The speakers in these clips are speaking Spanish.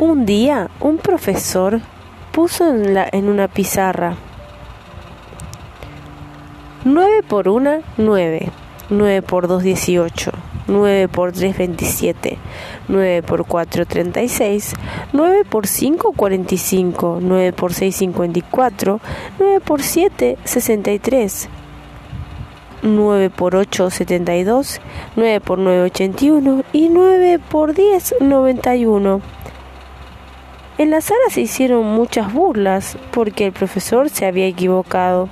Un día un profesor puso en, la, en una pizarra 9 por 1, 9. 9 por 2, 18. 9 por 3, 27. 9 por 4, 36. 9 por 5, 45. 9 por 6, 54. 9 por 7, 63. 9 por 8, 72. 9 por 9, 81. Y 9 por 10, 91. En la sala se hicieron muchas burlas porque el profesor se había equivocado.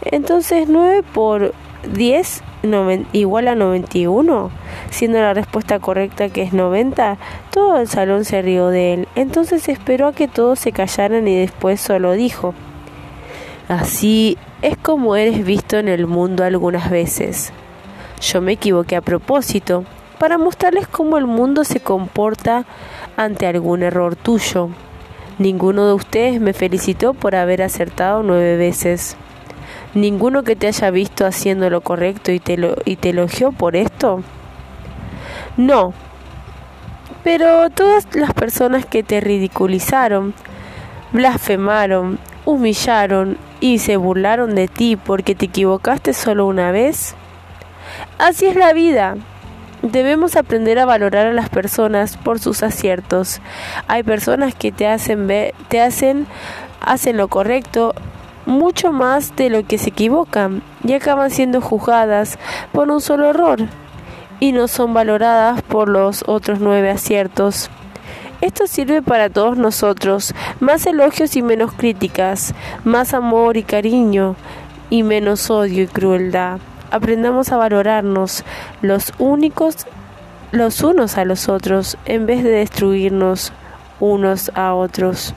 Entonces 9 por 10 igual a 91, siendo la respuesta correcta que es 90, todo el salón se rió de él. Entonces esperó a que todos se callaran y después solo dijo, así es como eres visto en el mundo algunas veces. Yo me equivoqué a propósito, para mostrarles cómo el mundo se comporta ante algún error tuyo. Ninguno de ustedes me felicitó por haber acertado nueve veces. ¿Ninguno que te haya visto haciendo lo correcto y te, lo, y te elogió por esto? No. Pero todas las personas que te ridiculizaron, blasfemaron, humillaron y se burlaron de ti porque te equivocaste solo una vez. Así es la vida. Debemos aprender a valorar a las personas por sus aciertos. Hay personas que te hacen ver, te hacen hacen lo correcto mucho más de lo que se equivocan y acaban siendo juzgadas por un solo error y no son valoradas por los otros nueve aciertos. Esto sirve para todos nosotros, más elogios y menos críticas, más amor y cariño y menos odio y crueldad. Aprendamos a valorarnos los únicos los unos a los otros en vez de destruirnos unos a otros.